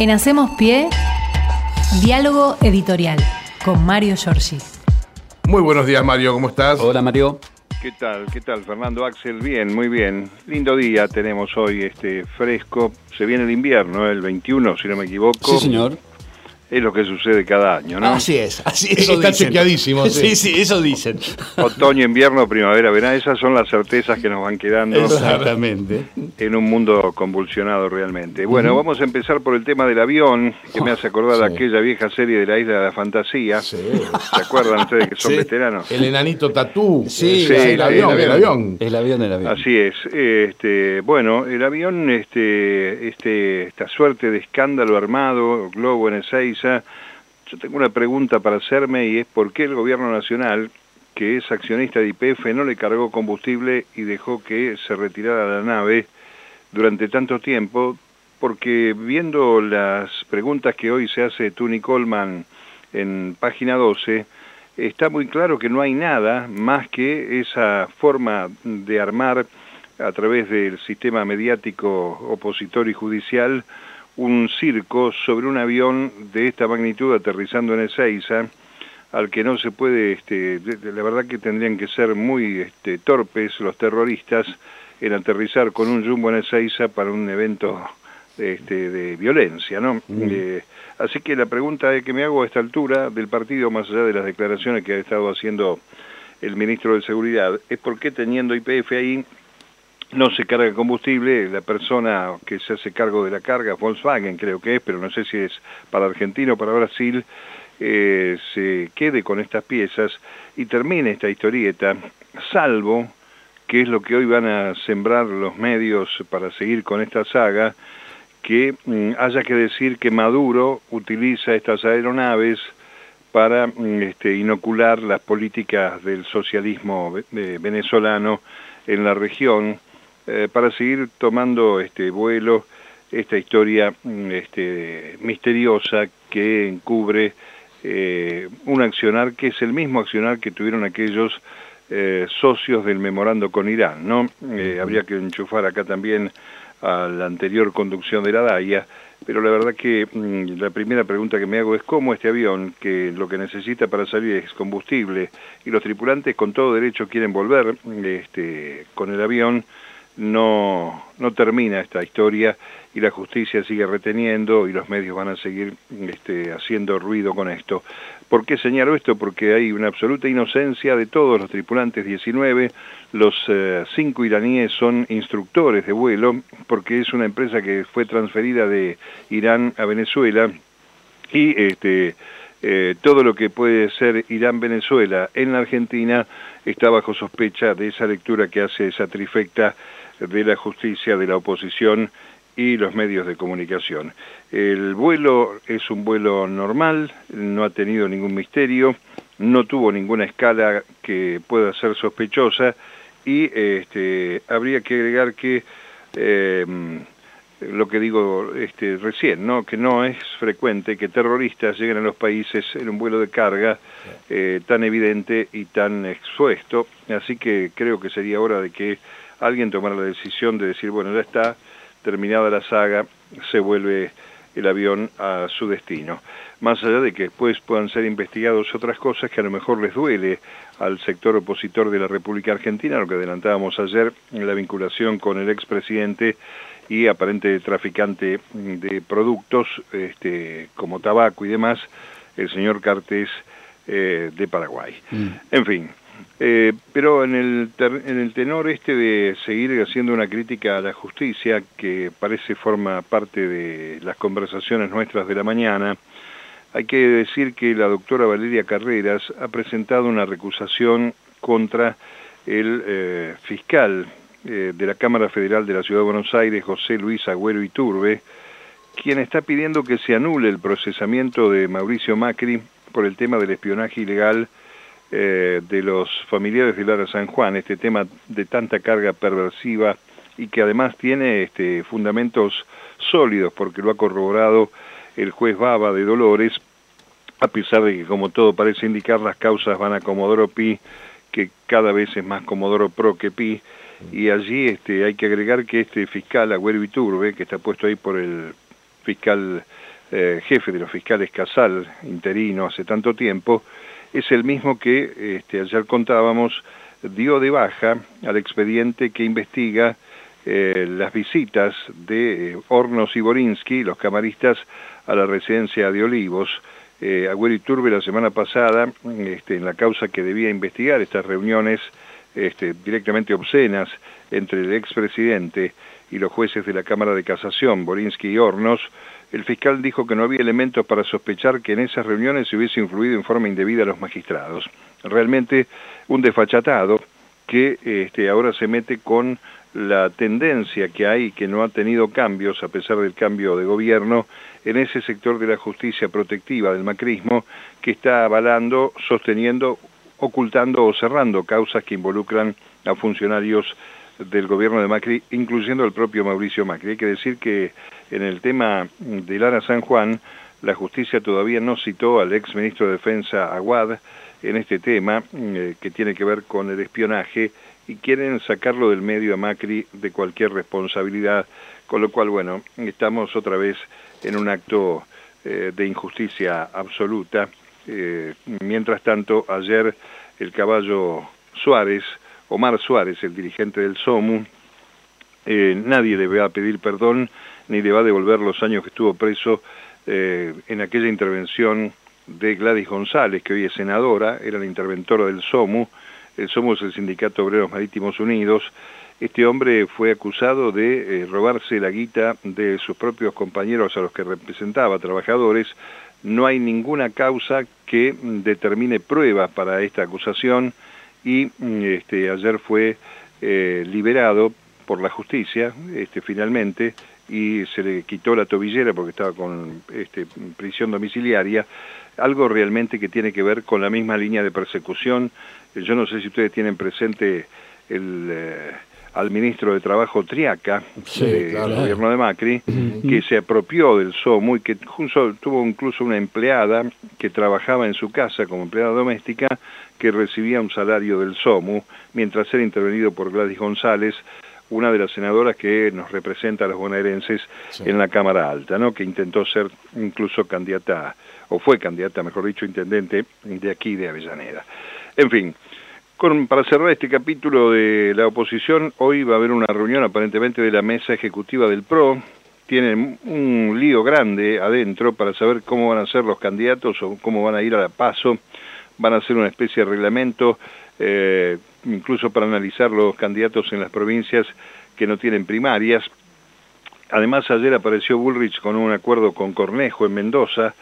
En Hacemos Pie, diálogo editorial con Mario Giorgi. Muy buenos días, Mario, ¿cómo estás? Hola, Mario. ¿Qué tal? ¿Qué tal, Fernando Axel? Bien, muy bien. Lindo día tenemos hoy, este fresco. Se viene el invierno, el 21, si no me equivoco. Sí, señor es lo que sucede cada año, ¿no? Así es, así es. Está chequeadísimo. Sí. sí, eso dicen. Otoño, invierno, primavera, verano, esas son las certezas que nos van quedando. Exactamente. En un mundo convulsionado realmente. Bueno, vamos a empezar por el tema del avión, que me hace acordar aquella vieja serie de la Isla de la Fantasía. Sí. ¿Se acuerdan ustedes que son veteranos? El enanito tatú. Sí, el, avión, el, avión, el avión. El avión, Así es. Este, bueno, el avión, este, este, esta suerte de escándalo armado, globo en E6, yo tengo una pregunta para hacerme y es por qué el gobierno nacional, que es accionista de IPF, no le cargó combustible y dejó que se retirara la nave durante tanto tiempo, porque viendo las preguntas que hoy se hace Tuni Coleman en página 12, está muy claro que no hay nada más que esa forma de armar a través del sistema mediático opositor y judicial un circo sobre un avión de esta magnitud aterrizando en Ezeiza, al que no se puede, este, la verdad que tendrían que ser muy este, torpes los terroristas en aterrizar con un jumbo en Ezeiza para un evento este, de violencia, ¿no? Mm. Eh, así que la pregunta que me hago a esta altura del partido, más allá de las declaraciones que ha estado haciendo el ministro de Seguridad, es por qué teniendo IPF ahí no se carga combustible, la persona que se hace cargo de la carga, Volkswagen creo que es, pero no sé si es para Argentina o para Brasil, eh, se quede con estas piezas y termine esta historieta, salvo, que es lo que hoy van a sembrar los medios para seguir con esta saga, que mm, haya que decir que Maduro utiliza estas aeronaves para mm, este, inocular las políticas del socialismo venezolano en la región, eh, para seguir tomando este vuelo esta historia mm, este, misteriosa que encubre eh, un accionar que es el mismo accionar que tuvieron aquellos eh, socios del memorando con Irán, ¿no? habría que enchufar acá también a la anterior conducción de la DAIA, pero la verdad que mm, la primera pregunta que me hago es cómo este avión, que lo que necesita para salir es combustible, y los tripulantes con todo derecho quieren volver este, con el avión, no, no termina esta historia y la justicia sigue reteniendo y los medios van a seguir este, haciendo ruido con esto. ¿Por qué señalo esto? Porque hay una absoluta inocencia de todos los tripulantes 19, los eh, cinco iraníes son instructores de vuelo, porque es una empresa que fue transferida de Irán a Venezuela y este, eh, todo lo que puede ser Irán-Venezuela en la Argentina está bajo sospecha de esa lectura que hace esa trifecta de la justicia, de la oposición y los medios de comunicación. El vuelo es un vuelo normal, no ha tenido ningún misterio, no tuvo ninguna escala que pueda ser sospechosa y este, habría que agregar que eh, lo que digo este, recién, ¿no? que no es frecuente que terroristas lleguen a los países en un vuelo de carga eh, tan evidente y tan expuesto, así que creo que sería hora de que alguien tomara la decisión de decir, bueno, ya está terminada la saga, se vuelve el avión a su destino. Más allá de que después puedan ser investigados otras cosas que a lo mejor les duele al sector opositor de la República Argentina, lo que adelantábamos ayer en la vinculación con el expresidente y aparente traficante de productos este, como tabaco y demás, el señor Cartés eh, de Paraguay. Mm. En fin, eh, pero en el, en el tenor este de seguir haciendo una crítica a la justicia, que parece forma parte de las conversaciones nuestras de la mañana, hay que decir que la doctora Valeria Carreras ha presentado una recusación contra el eh, fiscal eh, de la Cámara Federal de la Ciudad de Buenos Aires, José Luis Agüero Iturbe, quien está pidiendo que se anule el procesamiento de Mauricio Macri por el tema del espionaje ilegal eh, de los familiares de Lara San Juan, este tema de tanta carga perversiva y que además tiene este, fundamentos sólidos porque lo ha corroborado el juez Baba de Dolores, a pesar de que como todo parece indicar las causas van a Comodoro Pi, que cada vez es más Comodoro Pro que Pi, y allí este, hay que agregar que este fiscal Agüero Iturbe, que está puesto ahí por el fiscal eh, jefe de los fiscales Casal, interino hace tanto tiempo, es el mismo que este, ayer contábamos dio de baja al expediente que investiga eh, las visitas de Hornos y Borinsky, los camaristas, a la residencia de Olivos. Eh, Agüero Turbe la semana pasada, este, en la causa que debía investigar estas reuniones este, directamente obscenas entre el expresidente y los jueces de la Cámara de Casación, Borinsky y Hornos, el fiscal dijo que no había elementos para sospechar que en esas reuniones se hubiese influido en forma indebida a los magistrados. Realmente un desfachatado que este, ahora se mete con la tendencia que hay, que no ha tenido cambios a pesar del cambio de gobierno, en ese sector de la justicia protectiva del macrismo, que está avalando, sosteniendo, ocultando o cerrando causas que involucran a funcionarios del gobierno de Macri, incluyendo el propio Mauricio Macri. Hay que decir que en el tema de Lara San Juan, la justicia todavía no citó al ex ministro de Defensa Aguad en este tema eh, que tiene que ver con el espionaje y quieren sacarlo del medio a Macri de cualquier responsabilidad, con lo cual, bueno, estamos otra vez en un acto eh, de injusticia absoluta. Eh, mientras tanto, ayer el caballo Suárez, Omar Suárez, el dirigente del SOMU, nadie le va a pedir perdón ni le va a devolver los años que estuvo preso en aquella intervención de Gladys González, que hoy es senadora, era la interventora del SOMU, el SOMU es el Sindicato Obreros Marítimos Unidos, este hombre fue acusado de eh, robarse la guita de sus propios compañeros a los que representaba, trabajadores. No hay ninguna causa que determine pruebas para esta acusación y mm, este, ayer fue eh, liberado por la justicia, este, finalmente, y se le quitó la tobillera porque estaba con este, prisión domiciliaria, algo realmente que tiene que ver con la misma línea de persecución. Yo no sé si ustedes tienen presente el, eh, al ministro de Trabajo Triaca, del gobierno de Macri, que se apropió del SOMU y que tuvo incluso una empleada que trabajaba en su casa como empleada doméstica que recibía un salario del SOMU, mientras era intervenido por Gladys González, una de las senadoras que nos representa a los bonaerenses en la Cámara Alta, ¿no? que intentó ser incluso candidata, o fue candidata, mejor dicho, intendente de aquí, de Avellaneda. En fin, con, para cerrar este capítulo de la oposición, hoy va a haber una reunión aparentemente de la mesa ejecutiva del PRO, tienen un lío grande adentro para saber cómo van a ser los candidatos o cómo van a ir a la paso, van a hacer una especie de reglamento eh, incluso para analizar los candidatos en las provincias que no tienen primarias. Además, ayer apareció Bullrich con un acuerdo con Cornejo en Mendoza,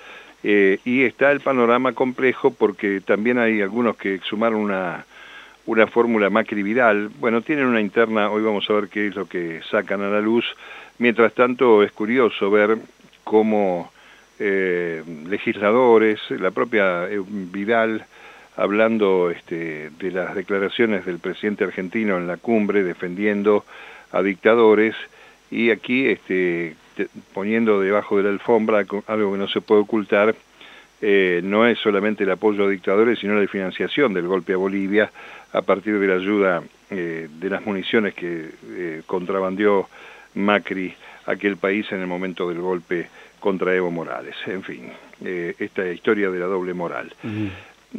eh, y está el panorama complejo porque también hay algunos que exhumaron una, una fórmula Macri-Vidal. Bueno, tienen una interna, hoy vamos a ver qué es lo que sacan a la luz. Mientras tanto, es curioso ver cómo eh, legisladores, la propia Vidal, hablando este, de las declaraciones del presidente argentino en la cumbre defendiendo a dictadores y aquí este, poniendo debajo de la alfombra algo que no se puede ocultar, eh, no es solamente el apoyo a dictadores, sino la financiación del golpe a Bolivia a partir de la ayuda eh, de las municiones que eh, contrabandeó Macri a aquel país en el momento del golpe contra Evo Morales. En fin, esta historia de la doble moral.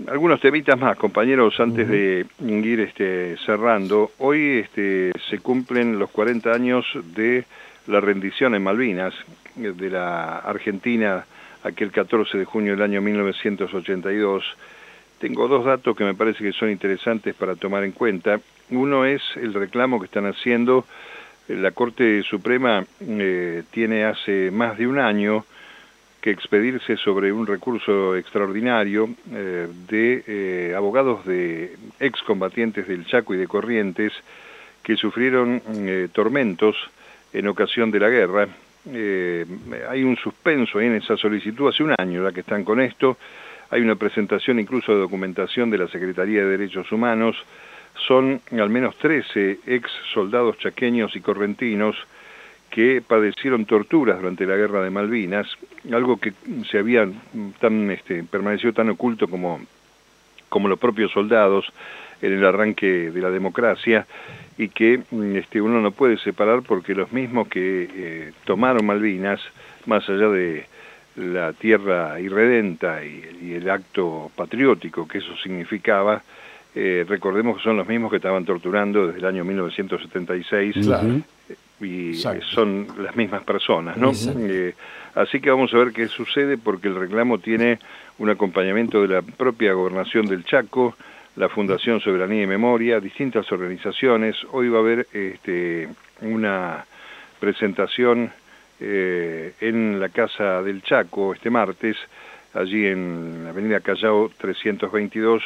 Algunos temitas más, compañeros, antes de ir este, cerrando. Hoy este, se cumplen los 40 años de la rendición en Malvinas de la Argentina aquel 14 de junio del año 1982. Tengo dos datos que me parece que son interesantes para tomar en cuenta. Uno es el reclamo que están haciendo. La Corte Suprema eh, tiene hace más de un año que expedirse sobre un recurso extraordinario eh, de eh, abogados de excombatientes del Chaco y de Corrientes que sufrieron eh, tormentos en ocasión de la guerra. Hay un suspenso en esa solicitud hace un año ya que están con esto. Hay una presentación incluso de documentación de la Secretaría de Derechos Humanos. Son al menos 13 ex soldados chaqueños y correntinos que padecieron torturas durante la guerra de Malvinas, algo que se había tan, este, permaneció tan oculto como, como los propios soldados en el arranque de la democracia, y que mm, este, uno no puede separar porque los mismos que eh, tomaron Malvinas, más allá de la tierra irredenta y, el acto patriótico que eso significaba, eh, recordemos que son los mismos que estaban torturando desde el año 1976 y son las mismas personas, ¿no? Eh, así que vamos a ver qué sucede porque el reclamo tiene un acompañamiento de la propia gobernación del Chaco, la Fundación Soberanía y Memoria, distintas organizaciones. Hoy va a haber este, una presentación eh, en la Casa del Chaco este martes, allí en la Avenida Callao 322,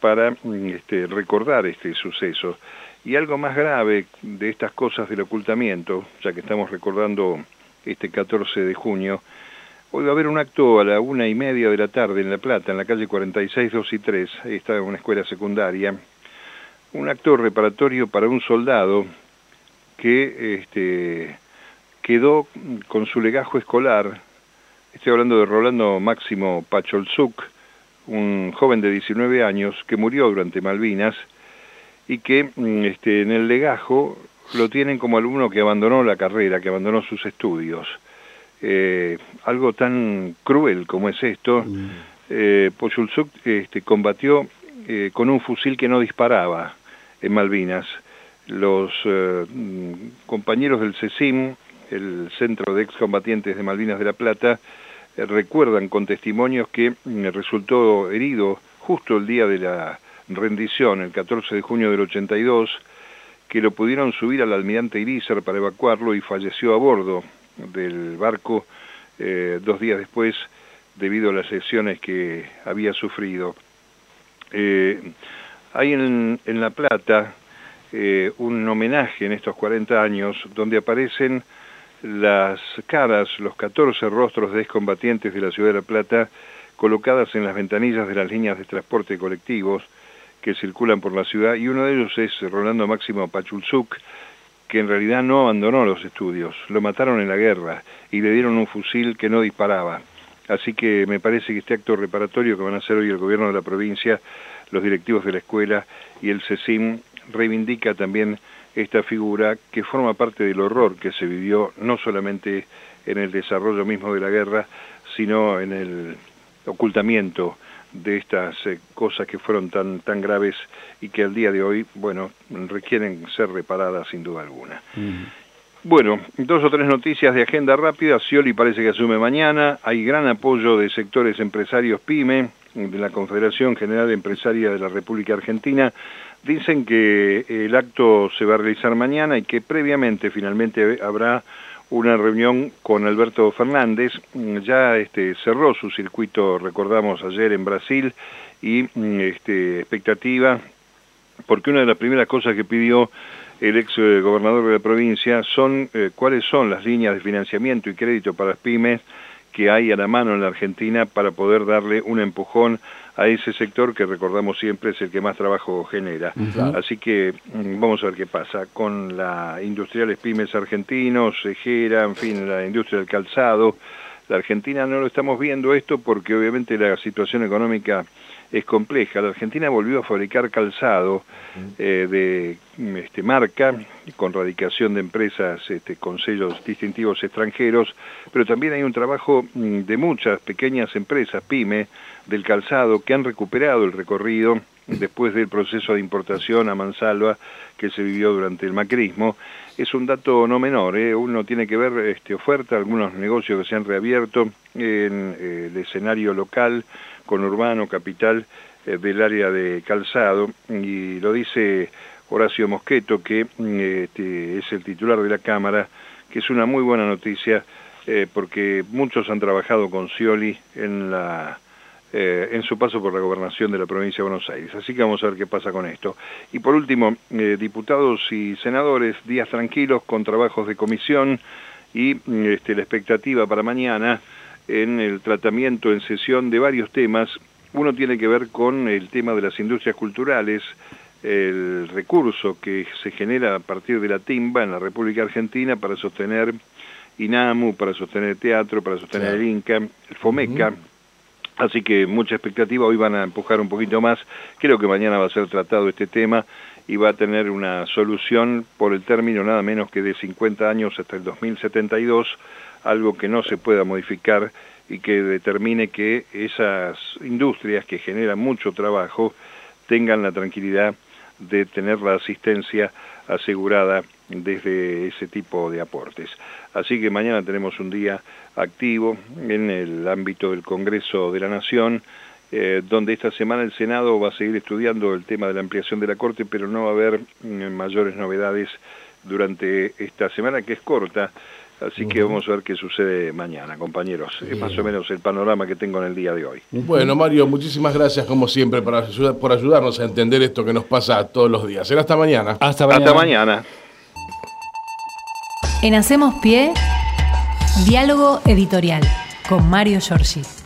para este, recordar este suceso. Y algo más grave de estas cosas del ocultamiento, ya que estamos recordando este 14 de junio, hoy va a haber un acto a la una y media de la tarde en La Plata, en la calle 46, 2 y 3, ahí está una escuela secundaria, un acto reparatorio para un soldado que este, quedó con su legajo escolar, estoy hablando de Rolando Máximo Pacholzuk, un joven de 19 años que murió durante Malvinas, y que mm, este, en el legajo lo tienen como alumno que abandonó la carrera, que abandonó sus estudios. Eh, algo tan cruel como es esto, mm. eh, este, combatió eh, con un fusil que no disparaba en Malvinas. Los eh, mm, compañeros del CECIM, el Centro de Excombatientes de Malvinas de la Plata, recuerdan con testimonios que resultó herido justo el día de la rendición el 14 de junio del 82, que lo pudieron subir al almirante Irizar para evacuarlo y falleció a bordo del barco eh, dos días después debido a las lesiones que había sufrido. Eh, hay en, La Plata eh, un homenaje en estos 40 años donde aparecen las caras, los 14 rostros de excombatientes de la ciudad de La Plata colocadas en las ventanillas de las líneas de transporte colectivos, que circulan por la ciudad y uno de ellos es Rolando Máximo Pachulzuk, que en realidad no abandonó los estudios, lo mataron en la guerra y le dieron un fusil que no disparaba. Así que me parece que este acto reparatorio que van a hacer hoy el gobierno de la provincia, los directivos de la escuela y el CECIM reivindica también esta figura que forma parte del horror que se vivió no solamente en el desarrollo mismo de la guerra, sino en el ocultamiento de estas eh, cosas que fueron tan, tan graves y que al día de hoy, bueno, requieren ser reparadas sin duda alguna. Bueno, dos o tres noticias de agenda rápida. Scioli parece que asume mañana. Hay gran apoyo de sectores empresarios PYME, de la Confederación General Empresaria de la República Argentina. Dicen que el acto se va a realizar mañana y que previamente finalmente habrá una reunión con Alberto Fernández, mm, ya este, cerró su circuito, recordamos ayer en Brasil, y mm, este, expectativa, porque una de las primeras cosas que pidió el ex eh, gobernador de la provincia son eh, cuáles son las líneas de financiamiento y crédito para las pymes que hay a la mano en la Argentina para poder darle un empujón a ese sector que recordamos siempre es el que más trabajo genera. Así que mm, vamos a ver qué pasa con la industriales pymes argentinos, Cejera, en fin, la industria del calzado. La Argentina no lo estamos viendo esto porque obviamente la situación económica es compleja. La Argentina volvió a fabricar calzado eh, de este, marca, con radicación de empresas este, con sellos distintivos extranjeros, pero también hay un trabajo mm, de muchas pequeñas empresas, pyme, del calzado, que han recuperado el recorrido después del proceso de importación a mansalva que se vivió durante el macrismo. Es un dato no menor, ¿eh? uno tiene que ver este, oferta, algunos negocios que se han reabierto en eh, el escenario local, conurbano, capital eh, del área de calzado, y lo dice Horacio Mosqueto, que mm, este, es el titular de la Cámara, que es una muy buena noticia, eh, porque muchos han trabajado con Scioli en la eh, en su paso por la gobernación de la provincia de Buenos Aires. Así que vamos a ver qué pasa con esto. Y por último, diputados y senadores, días tranquilos con trabajos de comisión y mm, este, la expectativa para mañana en el tratamiento en sesión de varios temas. Uno tiene que ver con el tema de las industrias culturales, el recurso que se genera a partir de la timba en la República Argentina para sostener INAMU, para sostener teatro, para sostener el INCA, el FOMECA. Así que mucha expectativa, hoy van a empujar un poquito más. Creo que mañana va a ser tratado este tema y va a tener una solución por el término nada menos que de 50 años hasta el 2072, algo que no se pueda modificar y que determine que esas industrias que generan mucho trabajo tengan la tranquilidad de tener la asistencia asegurada desde ese tipo de aportes. Así que mañana tenemos un día activo en el ámbito del Congreso de la Nación, eh, donde esta semana el Senado va a seguir estudiando el tema de la ampliación de la Corte, pero no va a haber mm, mayores novedades durante esta semana, que es corta, Así que vamos a ver qué sucede mañana, compañeros. Es más o menos el panorama que tengo en el día de hoy. Bueno, Mario, muchísimas gracias como siempre por, por ayudarnos a entender esto que nos pasa todos los días. Será hasta mañana. Hasta mañana. Hasta mañana. En Hacemos Pie, diálogo editorial con Mario Giorgi.